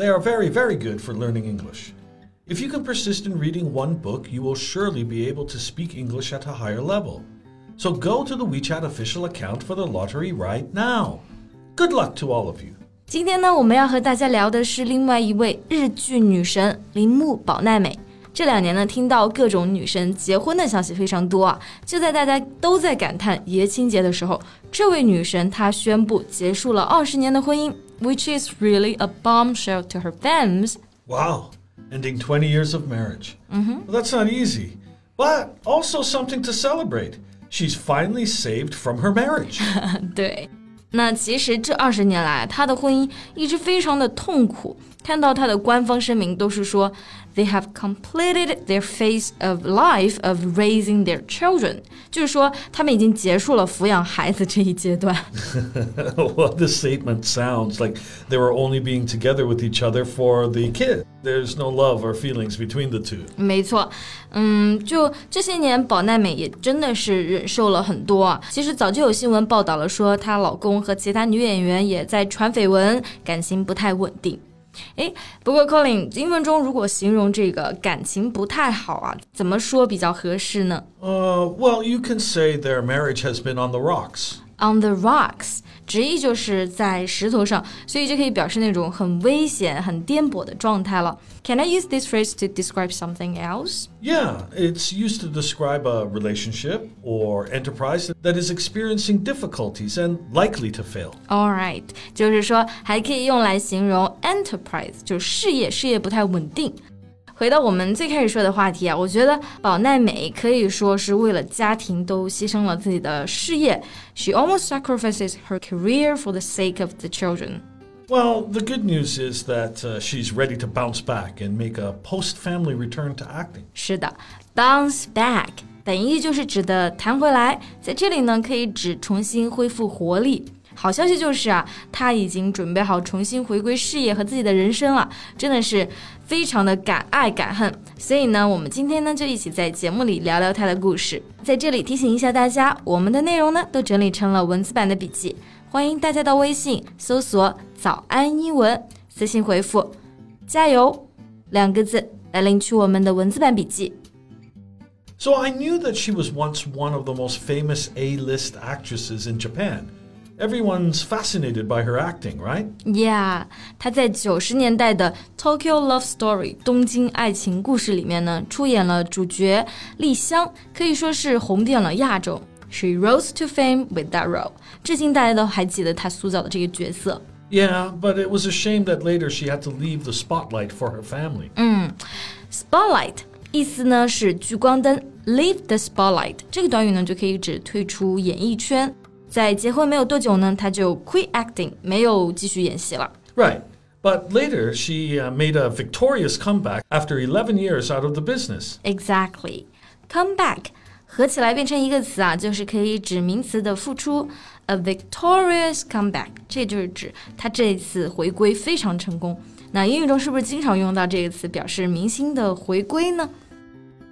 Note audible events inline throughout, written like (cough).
They are very, very good for learning English. If you can persist in reading one book, you will surely be able to speak English at a higher level. So go to the WeChat official account for the lottery right now. Good luck to all of you. 今天呢，我们要和大家聊的是另外一位日剧女神铃木保奈美。 这两年呢，听到各种女神结婚的消息非常多啊。就在大家都在感叹爷青结的时候，这位女神她宣布结束了二十年的婚姻，which is really a bombshell to her fans. Wow, ending 20 years of marriage. Well, that's not easy, but also something to celebrate. She's finally saved from her marriage. (laughs) 对，那其实这二十年来，她的婚姻一直非常的痛苦。看到她的官方声明都是说 they have completed their phase of life of raising their children (laughs) what this statement sounds like they were only being together with each other for the kid. There's no love or feelings between the two. 没错，嗯，就这些年，保奈美也真的是忍受了很多。其实早就有新闻报道了，说她老公和其他女演员也在传绯闻，感情不太稳定。诶，不过 Colin，英文中如果形容这个感情不太好啊，怎么说比较合适呢 Uh, well, you can say their marriage has been on the rocks. ？On the rocks，直译就是在石头上，所以就可以表示那种很危险、很颠簸的状态了。Can I use this phrase to describe something else? Yeah, it's used to describe a relationship or enterprise that is experiencing difficulties and likely to fail. All right，就是说还可以用来形容 enterprise，就是事业，事业不太稳定。 回到我们最开始说的话题啊，我觉得保奈美可以说是为了家庭都牺牲了自己的事业。She almost sacrifices her career for the sake of the children. Well, the good news is that uh, she's ready to bounce back and make a post-family return to acting. 是的，bounce back 本意就是指的弹回来，在这里呢可以指重新恢复活力。好消息就是啊，他已经准备好重新回归事业和自己的人生了，真的是非常的敢爱敢恨。所以呢，我们今天呢就一起在节目里聊聊他的故事。在这里提醒一下大家，我们的内容呢都整理成了文字版的笔记，欢迎大家到微信搜索“早安英文”，私信回复“加油”两个字来领取我们的文字版笔记。So I knew that she was once one of the most famous A list actresses in Japan. Everyone's fascinated by her acting, right? Yeah，她在九十年代的《Tokyo Love Story》东京爱情故事里面呢，出演了主角莉香，可以说是红遍了亚洲。She rose to fame with that role. 至今大家都还记得她塑造的这个角色。Yeah, but it was a shame that later she had to leave the spotlight for her family. Mm. 嗯，spotlight 意思呢是聚光灯。Leave the spotlight 这个短语呢，就可以指退出演艺圈。在结婚没有多久呢，她就 quit acting，没有继续演戏了。Right. But later, she uh, made a victorious comeback after 11 years out of the business. Exactly. Comeback. 合起来变成一个词啊，就是可以指名词的复出，a victorious comeback，这就是指她这次回归非常成功。那英语中是不是经常用到这个词，表示明星的回归呢？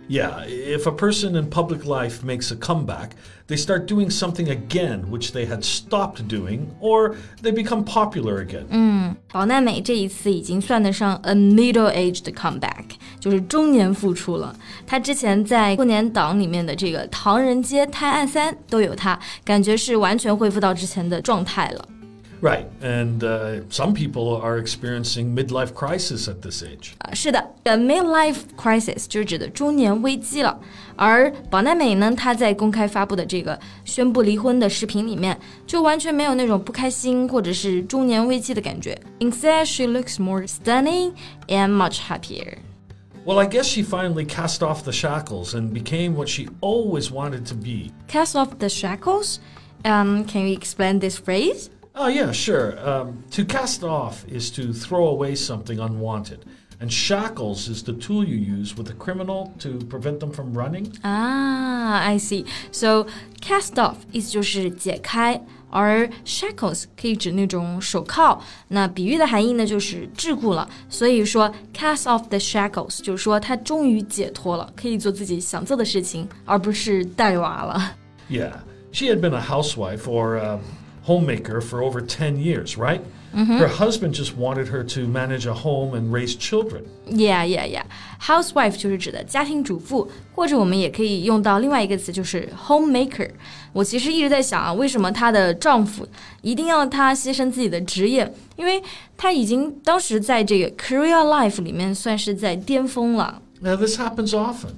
Yeah, if a person in public life makes a comeback, they start doing something again which they had stopped doing, or they become popular again. 宝奈美这一次已经算得上 a middle-aged comeback，就是中年复出了。她之前在过年档里面的这个《唐人街探案三》都有她，感觉是完全恢复到之前的状态了。 Right, and uh, some people are experiencing midlife crisis at this age. 啊，是的，呃，midlife crisis 就是指的中年危机了。而保奈美呢，她在公开发布的这个宣布离婚的视频里面，就完全没有那种不开心或者是中年危机的感觉。Instead, she looks more stunning and much happier. Well, I guess she finally cast off the shackles and became what she always wanted to be. Cast off the shackles? Um, can you explain this phrase? Oh, yeah, sure. Um, to cast off is to throw away something unwanted. And shackles is the tool you use with a criminal to prevent them from running. Ah, I see. So cast off 意思就是解开，而 shackles 可以指那种手铐。那比喻的含义呢，就是桎梏了。所以说 cast off the shackles 就是说他终于解脱了，可以做自己想做的事情，而不是带娃了。Yeah, she had been a housewife or a homemaker for over 10 years, right? Her husband just wanted her to manage a home and raise children. Yeah, yeah, yeah. Housewife 就是指的家庭主妇，或者我们也可以用到另外一个词，就是 homemaker。我其实一直在想啊，为什么她的丈夫一定要她牺牲自己的职业？因为她已经当时在这个 career life 里面算是在巅峰了。 Now, this happens often.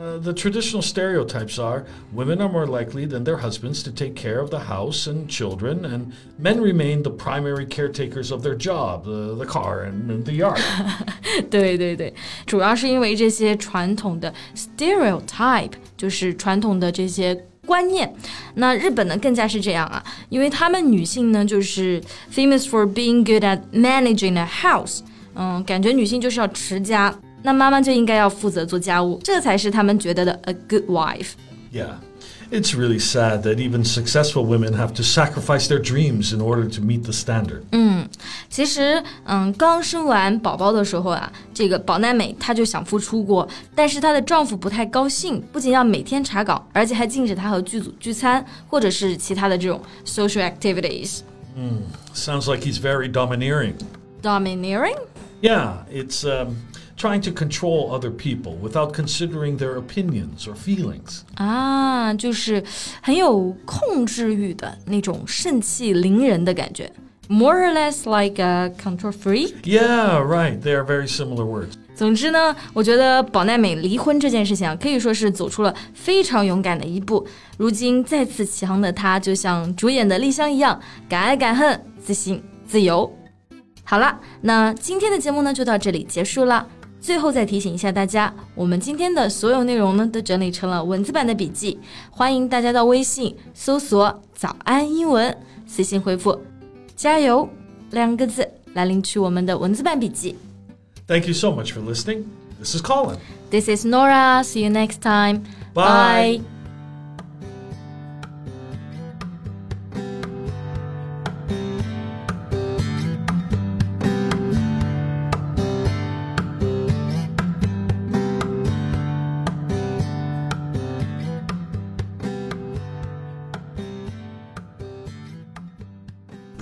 Uh, the traditional stereotypes are women are more likely than their husbands to take care of the house and children, and men remain the primary caretakers of their job, the, the car, and, and the yard. (laughs) 对对对，主要是因为这些传统的 stereotype，就是传统的这些观念。那日本呢更加是这样啊，因为他们女性呢就是 famous for being good at managing a house，嗯，感觉女性就是要持家， 那妈妈就应该要负责做家务，这才是他们觉得的 a good wife。Yeah. It's really sad that even successful women have to sacrifice their dreams in order to meet the standard. 嗯，其实，嗯，刚生完宝宝的时候啊，这个保奈美她就想复出过，但是她的丈夫不太高兴，不仅要每天查岗，而且还禁止她和剧组聚餐，或者是其他的这种 social activities。嗯，sounds like he's very domineering. Domineering. Yeah, it's um, trying to control other people without considering their opinions or feelings. 啊，就是很有控制欲的那种盛气凌人的感觉。More or less like a control freak. Yeah, right. They are very similar words. 总之呢，我觉得保奈美离婚这件事情啊，可以说是走出了非常勇敢的一步。如今再次起航的她，就像主演的莉香一样，敢爱敢恨，自信自由。好了，那今天的节目呢就到这里结束了。最后再提醒一下大家，我们今天的所有内容呢都整理成了文字版的笔记，欢迎大家到微信搜索“早安英文”，私信回复“加油”两个字来领取我们的文字版笔记。Thank you so much for listening. This is Colin. This is Nora. See you next time. Bye.